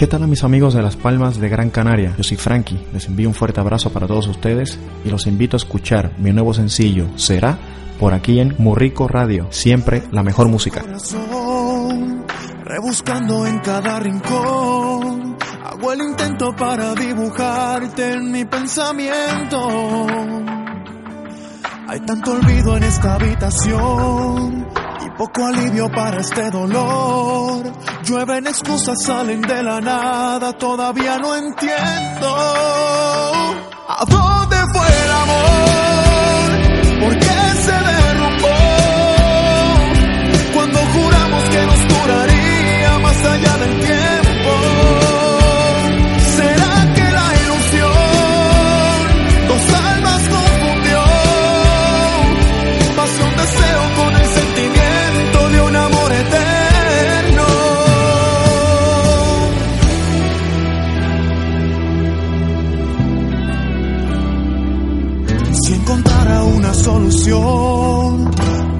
¿Qué tal mis amigos de Las Palmas de Gran Canaria? Yo soy Frankie, les envío un fuerte abrazo para todos ustedes y los invito a escuchar mi nuevo sencillo, Será, por aquí en Murrico Radio, siempre la mejor música. Rebuscando en cada rincón, intento para dibujarte en mi pensamiento. Hay tanto olvido en esta habitación poco alivio para este dolor. Llueven excusas, salen de la nada, todavía no entiendo.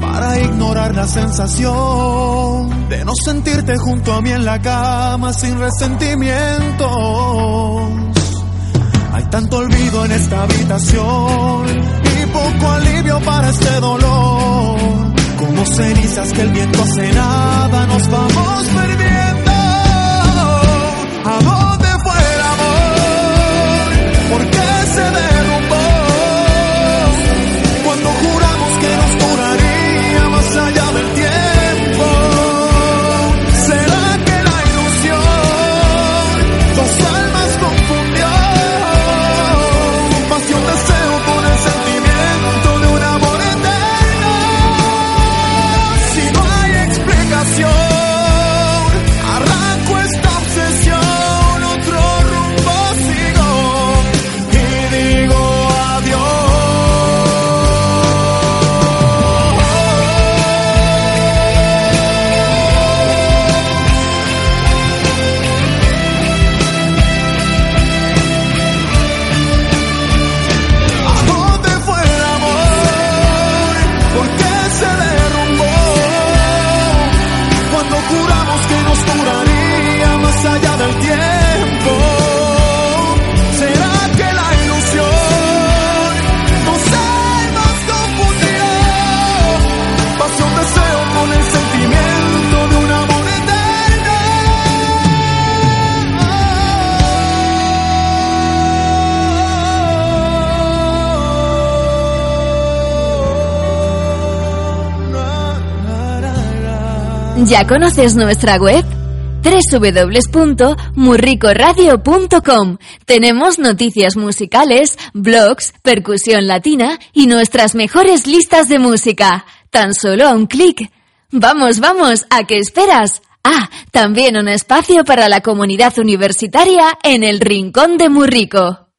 Para ignorar la sensación de no sentirte junto a mí en la cama sin resentimientos. Hay tanto olvido en esta habitación y poco alivio para este dolor. Como cenizas que el viento hace nada, nos vamos perdiendo. ¿Ya conoces nuestra web? www.murricoradio.com Tenemos noticias musicales, blogs, percusión latina y nuestras mejores listas de música. Tan solo a un clic. Vamos, vamos, ¿a qué esperas? Ah, también un espacio para la comunidad universitaria en el Rincón de Murrico.